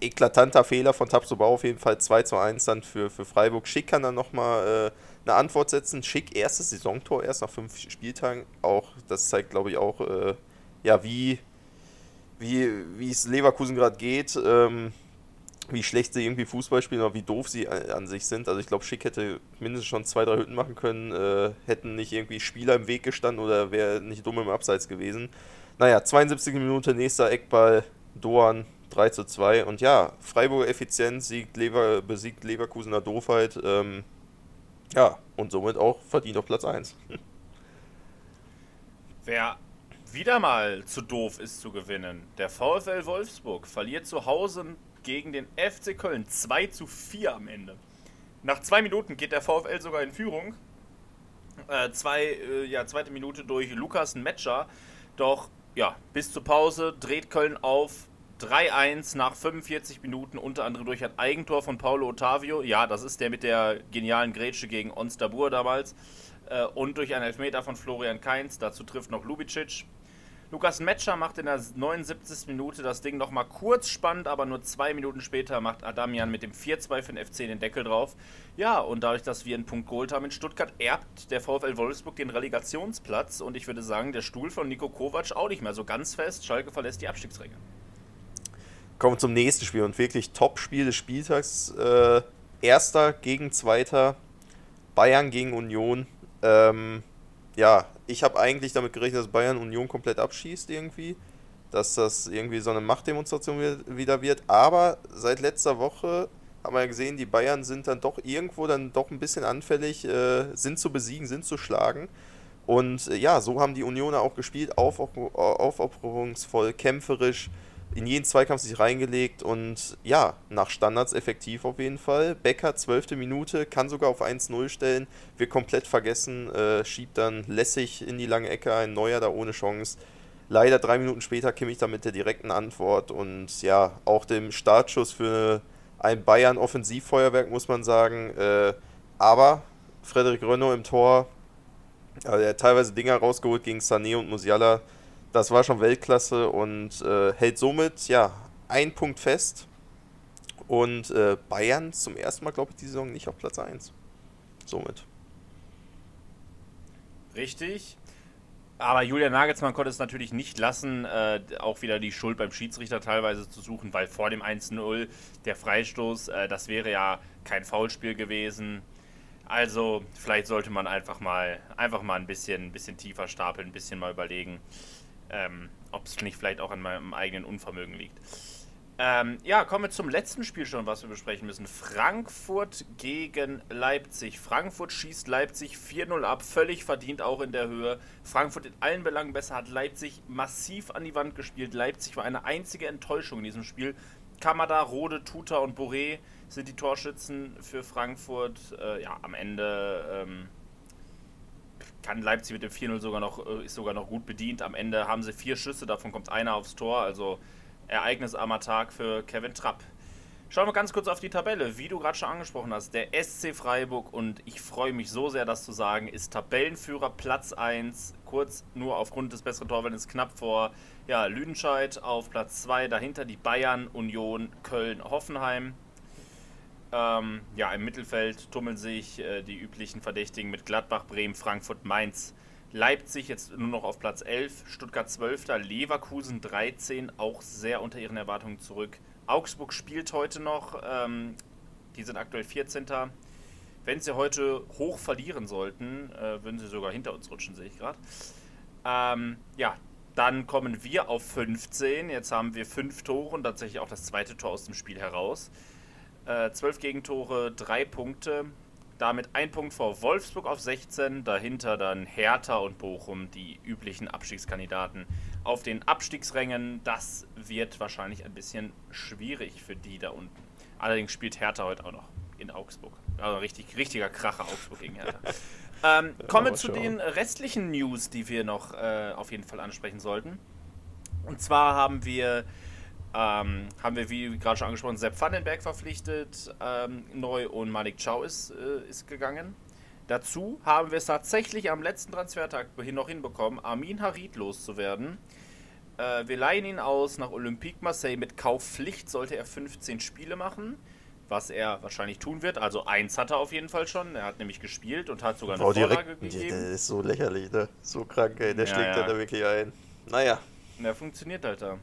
eklatanter Fehler von Tapso Bau auf jeden Fall 2 zu 1 dann für, für Freiburg. Schick kann dann nochmal äh, eine Antwort setzen. Schick erstes Saisontor erst nach fünf Spieltagen. Auch, das zeigt glaube ich auch, äh, ja, wie, wie, wie es Leverkusen gerade geht. Ähm, wie schlecht sie irgendwie Fußball spielen oder wie doof sie an sich sind. Also ich glaube, Schick hätte mindestens schon zwei, drei Hütten machen können, äh, hätten nicht irgendwie Spieler im Weg gestanden oder wäre nicht dumm im Abseits gewesen. Naja, 72 Minute, nächster Eckball, Doan 3 zu 2. Und ja, Freiburger Effizienz siegt Lever, besiegt Leverkusener Doofheit. Ähm, ja, und somit auch verdient auf Platz 1. Wer wieder mal zu doof ist zu gewinnen, der VfL Wolfsburg verliert zu Hause gegen den FC Köln 2 zu 4 am Ende. Nach zwei Minuten geht der VfL sogar in Führung. Äh, zwei, äh, ja, zweite Minute durch Lukas Metscher. Doch ja, bis zur Pause dreht Köln auf 3-1 nach 45 Minuten, unter anderem durch ein Eigentor von Paulo Ottavio. Ja, das ist der mit der genialen Grätsche gegen Onstabur damals. Äh, und durch einen Elfmeter von Florian Kainz. Dazu trifft noch Lubicic. Lukas Metscher macht in der 79. Minute das Ding nochmal kurz spannend, aber nur zwei Minuten später macht Adamian mit dem 4-2 für den FC den Deckel drauf. Ja, und dadurch, dass wir einen Punkt geholt haben in Stuttgart, erbt der VfL Wolfsburg den Relegationsplatz. Und ich würde sagen, der Stuhl von Nico Kovac auch nicht mehr so ganz fest. Schalke verlässt die Abstiegsränge. Kommen wir zum nächsten Spiel und wirklich Top-Spiel des Spieltags. Äh, erster gegen Zweiter, Bayern gegen Union. Ähm, ja, ich habe eigentlich damit gerechnet, dass Bayern Union komplett abschießt irgendwie. Dass das irgendwie so eine Machtdemonstration wieder wird. Aber seit letzter Woche haben wir ja gesehen, die Bayern sind dann doch irgendwo dann doch ein bisschen anfällig, äh, sind zu besiegen, sind zu schlagen. Und äh, ja, so haben die Unioner auch gespielt, aufopferungsvoll, kämpferisch in jeden Zweikampf sich reingelegt und ja, nach Standards effektiv auf jeden Fall. Becker, zwölfte Minute, kann sogar auf 1-0 stellen, wird komplett vergessen, äh, schiebt dann lässig in die lange Ecke ein Neuer da ohne Chance. Leider drei Minuten später Kimmich dann mit der direkten Antwort und ja, auch dem Startschuss für ein Bayern-Offensivfeuerwerk, muss man sagen. Äh, aber Frederik Renault im Tor, also er hat teilweise Dinger rausgeholt gegen Sané und Musiala das war schon Weltklasse und äh, hält somit ja ein Punkt fest. Und äh, Bayern zum ersten Mal, glaube ich, die Saison nicht auf Platz 1. Somit. Richtig. Aber Julian Nagelsmann konnte es natürlich nicht lassen, äh, auch wieder die Schuld beim Schiedsrichter teilweise zu suchen, weil vor dem 1-0 der Freistoß, äh, das wäre ja kein Foulspiel gewesen. Also vielleicht sollte man einfach mal, einfach mal ein bisschen, ein bisschen tiefer stapeln, ein bisschen mal überlegen ähm, ob es nicht vielleicht auch an meinem eigenen Unvermögen liegt. Ähm, ja, kommen wir zum letzten Spiel schon, was wir besprechen müssen. Frankfurt gegen Leipzig. Frankfurt schießt Leipzig 4-0 ab, völlig verdient auch in der Höhe. Frankfurt in allen Belangen besser, hat Leipzig massiv an die Wand gespielt. Leipzig war eine einzige Enttäuschung in diesem Spiel. Kamada, Rode, Tuta und Boré sind die Torschützen für Frankfurt. Äh, ja, am Ende ähm, kann Leipzig mit dem 4-0 sogar noch, äh, ist sogar noch gut bedient. Am Ende haben sie vier Schüsse, davon kommt einer aufs Tor. Also ereignisarmer Tag für Kevin Trapp. Schauen wir ganz kurz auf die Tabelle. Wie du gerade schon angesprochen hast, der SC Freiburg, und ich freue mich so sehr, das zu sagen, ist Tabellenführer Platz 1. Kurz nur aufgrund des besseren Torwaldes knapp vor ja, Lüdenscheid auf Platz 2. Dahinter die Bayern, Union, Köln, Hoffenheim. Ähm, ja, im Mittelfeld tummeln sich äh, die üblichen Verdächtigen mit Gladbach, Bremen, Frankfurt, Mainz, Leipzig jetzt nur noch auf Platz 11, Stuttgart 12, Leverkusen 13, auch sehr unter ihren Erwartungen zurück. Augsburg spielt heute noch, ähm, die sind aktuell 14. Wenn sie heute hoch verlieren sollten, äh, würden sie sogar hinter uns rutschen, sehe ich gerade. Ähm, ja, dann kommen wir auf 15. Jetzt haben wir fünf Tore und tatsächlich auch das zweite Tor aus dem Spiel heraus. Äh, 12 Gegentore, 3 Punkte. Damit ein Punkt vor Wolfsburg auf 16. Dahinter dann Hertha und Bochum, die üblichen Abstiegskandidaten, auf den Abstiegsrängen. Das wird wahrscheinlich ein bisschen schwierig für die da unten. Allerdings spielt Hertha heute auch noch in Augsburg. Also richtig, richtiger Kracher Augsburg gegen Hertha. ähm, kommen wir zu den restlichen News, die wir noch äh, auf jeden Fall ansprechen sollten. Und zwar haben wir, ähm, haben wir wie gerade schon angesprochen, Sepp Vandenberg verpflichtet ähm, neu und Malik Chow ist, äh, ist gegangen. Dazu haben wir es tatsächlich am letzten Transfertag noch hinbekommen, Armin Harid loszuwerden. Äh, wir leihen ihn aus nach Olympique Marseille mit Kaufpflicht, sollte er 15 Spiele machen, was er wahrscheinlich tun wird. Also eins hat er auf jeden Fall schon. Er hat nämlich gespielt und hat sogar eine Oh, Vorlage direkt. Der gegeben. ist so lächerlich, ne? So krank, ey. Der Ja, schlägt ja. da wirklich ein. Naja. Der funktioniert halt da.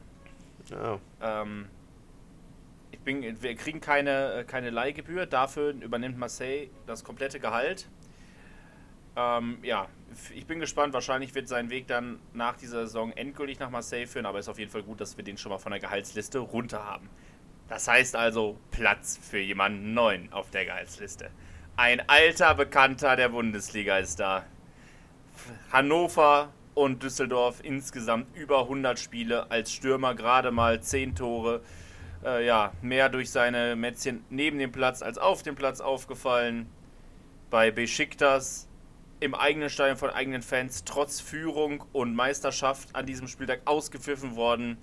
Ja. Ähm, ich bin, wir kriegen keine, äh, keine Leihgebühr, dafür übernimmt Marseille das komplette Gehalt. Ähm, ja, ich bin gespannt. Wahrscheinlich wird sein Weg dann nach dieser Saison endgültig nach Marseille führen, aber ist auf jeden Fall gut, dass wir den schon mal von der Gehaltsliste runter haben. Das heißt also Platz für jemanden neuen auf der Gehaltsliste. Ein alter Bekannter der Bundesliga ist da. Hannover und Düsseldorf insgesamt über 100 Spiele als Stürmer, gerade mal 10 Tore. Äh, ja, mehr durch seine Mätzchen neben dem Platz als auf dem Platz aufgefallen. Bei Besiktas im eigenen Stadion von eigenen Fans trotz Führung und Meisterschaft an diesem Spieltag ausgepfiffen worden.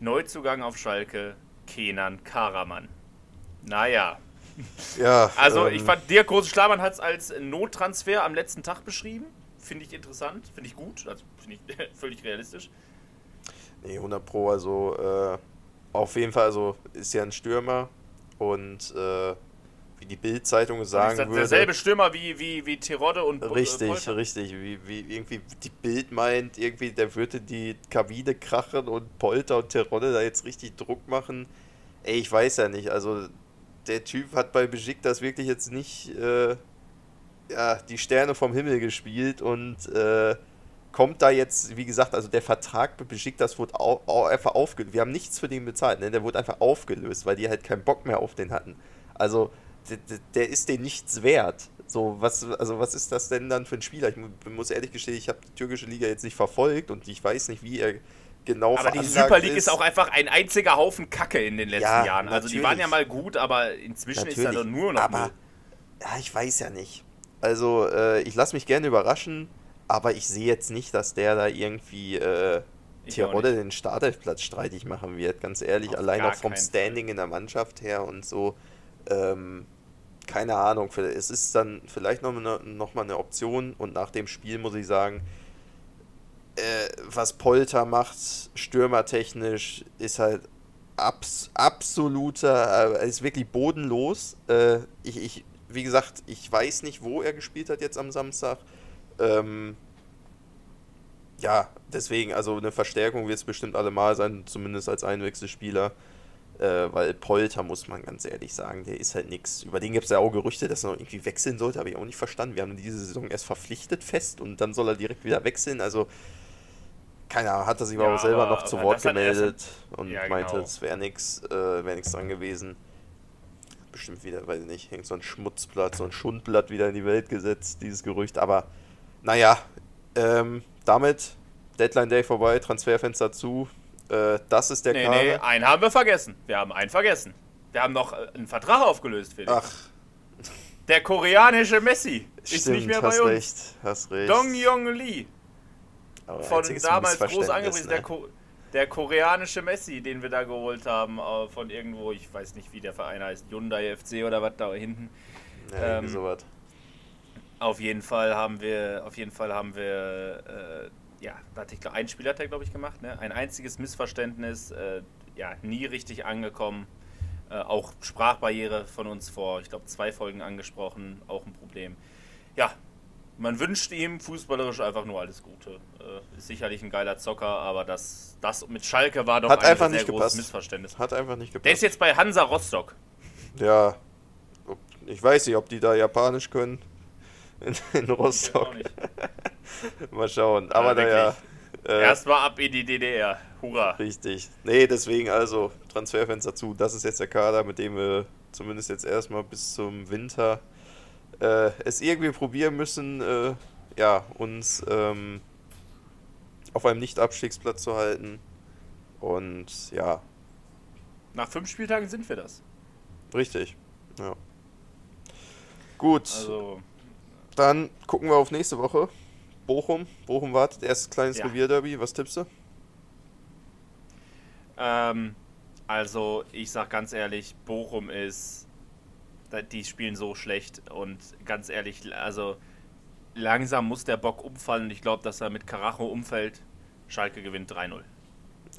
Neuzugang auf Schalke, Kenan Karaman. Naja, Ja. also ähm, ich fand, Dirk Große-Schlamann hat es als Nottransfer am letzten Tag beschrieben. Finde ich interessant, finde ich gut, also finde ich völlig realistisch. Nee, 100 Pro, also äh, auf jeden Fall, also ist ja ein Stürmer und äh, wie die Bild-Zeitung sagen das würde. derselbe Stürmer wie, wie, wie Terodde und Pol- Richtig, Polter. richtig. Wie, wie irgendwie die Bild meint, irgendwie, der würde die Kabine krachen und Polter und Terodde da jetzt richtig Druck machen. Ey, ich weiß ja nicht. Also, der Typ hat bei Besiktas wirklich jetzt nicht äh, ja, die Sterne vom Himmel gespielt und äh, kommt da jetzt, wie gesagt, also der Vertrag mit Besiktas wurde au, au, einfach aufgelöst. Wir haben nichts für den bezahlt, ne? Der wurde einfach aufgelöst, weil die halt keinen Bock mehr auf den hatten. Also, der, der- ist denen nichts wert. So, was, also was ist das denn dann für ein Spieler? Ich mu- muss ehrlich gestehen, ich habe die türkische Liga jetzt nicht verfolgt und ich weiß nicht, wie er genau Aber die Super League ist auch einfach ein einziger Haufen Kacke in den letzten Ja, Jahren. Also die waren ja natürlich. mal gut, aber inzwischen ist Natürlich, da doch nur noch aber ja, ich weiß ja nicht. Also, äh, ich lasse mich gerne überraschen, aber ich sehe jetzt nicht, dass der da irgendwie äh, Tirode den Startelfplatz streitig machen wird, ganz ehrlich. Auf Allein auch vom Standing in der Mannschaft her und so. Ähm, keine Ahnung, es ist dann vielleicht noch, eine, noch mal eine Option und nach dem Spiel muss ich sagen, äh, was Polter macht, stürmertechnisch, ist halt abs absoluter, äh, ist wirklich bodenlos. Äh, ich, ich, wie gesagt, ich weiß nicht, wo er gespielt hat jetzt am Samstag. Ähm, ja, deswegen, also eine Verstärkung wird es bestimmt allemal sein, zumindest als Einwechselspieler. Äh, weil Polter, muss man ganz ehrlich sagen, der ist halt nix. Über den gibt es ja auch Gerüchte, dass er noch irgendwie wechseln sollte, habe ich auch nicht verstanden. Wir haben diese Saison erst verpflichtet fest und dann soll er direkt wieder wechseln. Also, keine Ahnung, hat er sich Ja, aber auch selber noch zu Wort gemeldet und Ja, meinte, genau. es wäre nix, äh, wäre nix dran gewesen. Bestimmt wieder, weiß ich nicht, hängt so ein Schmutzblatt, so ein Schundblatt wieder in die Welt gesetzt, dieses Gerücht. Aber naja, ähm, damit Deadline Day vorbei, Transferfenster zu. Äh, das ist der Nee, Kader. nee, einen haben wir vergessen. Wir haben einen vergessen. Wir haben noch äh, einen Vertrag aufgelöst, Felix. Ach, Der koreanische Messi ist stimmt, nicht mehr hast bei uns. recht, hast recht. Dong Yong Lee, Aber von damals groß angepriesen, der, ne? Ko der koreanische Messi, den wir da geholt haben, äh, von irgendwo, ich weiß nicht, wie der Verein heißt, Hyundai FC oder was da hinten. Ja, ähm, sowas. Auf jeden Fall haben wir, auf jeden Fall haben wir, äh, ja, warte, ich glaube, ein Spiel hat er, glaube ich, gemacht, ne? Ein einziges Missverständnis, äh, ja, nie richtig angekommen. Äh, auch Sprachbarriere von uns vor, ich glaube, zwei Folgen angesprochen, auch ein Problem. Ja, man wünscht ihm fußballerisch einfach nur alles Gute. Äh, ist sicherlich ein geiler Zocker, aber das, das mit Schalke war doch Hat ein einfach sehr nicht großes gepasst. Missverständnis. Hat einfach nicht Der ist gepasst. jetzt bei Hansa Rostock. Ja, ich weiß nicht, ob die da Japanisch können. In, in Rostock. Mal schauen. Aber naja. Äh, Erstmal ab in die DDR. Hurra. Richtig. Nee, deswegen also Transferfenster zu. Das ist jetzt der Kader, mit dem wir zumindest jetzt erstmal bis zum Winter äh, es irgendwie probieren müssen, äh, ja, uns ähm, auf einem Nicht-Abstiegsplatz zu halten. Und ja, Nach fünf Spieltagen sind wir das. richtig. Ja. Gut, Also, dann gucken wir auf nächste Woche. Bochum. Bochum wartet. Erstes kleines Ja. Revierderby. Was tippst du? ähm, also ich sag ganz ehrlich, Bochum ist, die spielen so schlecht und ganz ehrlich, also langsam muss der Bock umfallen und ich glaube, dass er mit Karacho umfällt. Schalke gewinnt 3-0.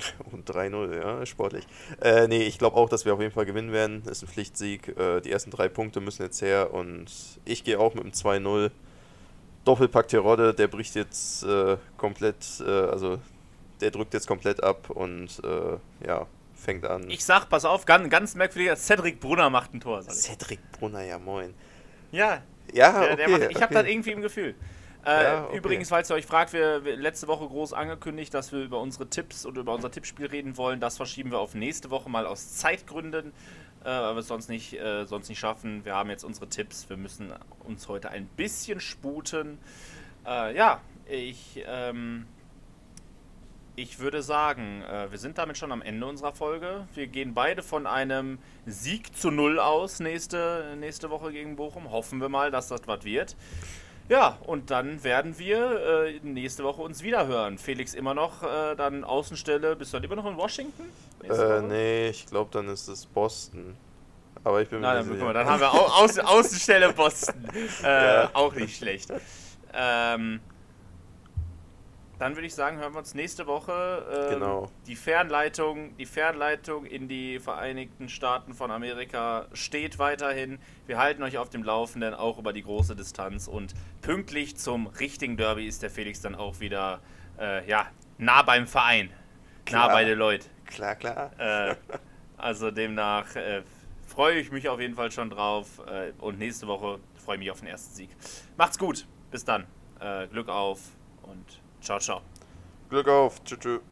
Und 3-0, ja, sportlich. Äh, nee, ich glaube auch, dass wir auf jeden Fall gewinnen werden. Ist ein Pflichtsieg. Äh, die ersten drei Punkte müssen jetzt her und ich gehe auch mit dem 2-0. Doppelpack Terodde, der bricht jetzt äh, komplett, äh, also der drückt jetzt komplett ab und äh, ja, fängt an. Ich sag, pass auf, ganz, ganz merkwürdiger, Cedric Brunner macht ein Tor. Cedric Brunner, ja moin. Ja, Ja, der, okay. der macht, ich habe okay. das irgendwie im Gefühl. Äh, Ja, okay. Übrigens, falls ihr euch fragt, wir, wir letzte Woche groß angekündigt, dass wir über unsere Tipps und über unser Tippspiel reden wollen. Das verschieben wir auf nächste Woche mal aus Zeitgründen, äh, weil wir es sonst nicht, äh, sonst nicht schaffen. Wir haben jetzt unsere Tipps. Wir müssen uns heute ein bisschen sputen. Äh, ja, ich, ähm, ich würde sagen, äh, wir sind damit schon am Ende unserer Folge. Wir gehen beide von einem Sieg zu Null aus nächste, nächste Woche gegen Bochum. Hoffen wir mal, dass das was wird. Ja, und dann werden wir äh, nächste Woche uns wieder hören. Felix immer noch äh, dann Außenstelle. Bist du dann immer noch in Washington? Äh, nee, ich glaube, dann ist es Boston. Aber ich bin mir Na, nicht dann, guck sicher. mal, dann haben wir Au Außen Außenstelle Boston. Äh, Ja. Auch nicht schlecht. Ähm, dann würde ich sagen, hören wir uns nächste Woche. Ähm, Genau. Die Fernleitung, die Fernleitung in die Vereinigten Staaten von Amerika steht weiterhin. Wir halten euch auf dem Laufenden, auch über die große Distanz. Und pünktlich zum richtigen Derby ist der Felix dann auch wieder äh, ja, nah beim Verein. Klar. Nah bei den Leuten. Klar, klar. Äh, also demnach äh, freue ich mich auf jeden Fall schon drauf. Äh, und nächste Woche freue ich mich auf den ersten Sieg. Macht's gut. Bis dann. Äh, Glück auf und ciao, ciao. Glück auf. Tschüss. tschüss.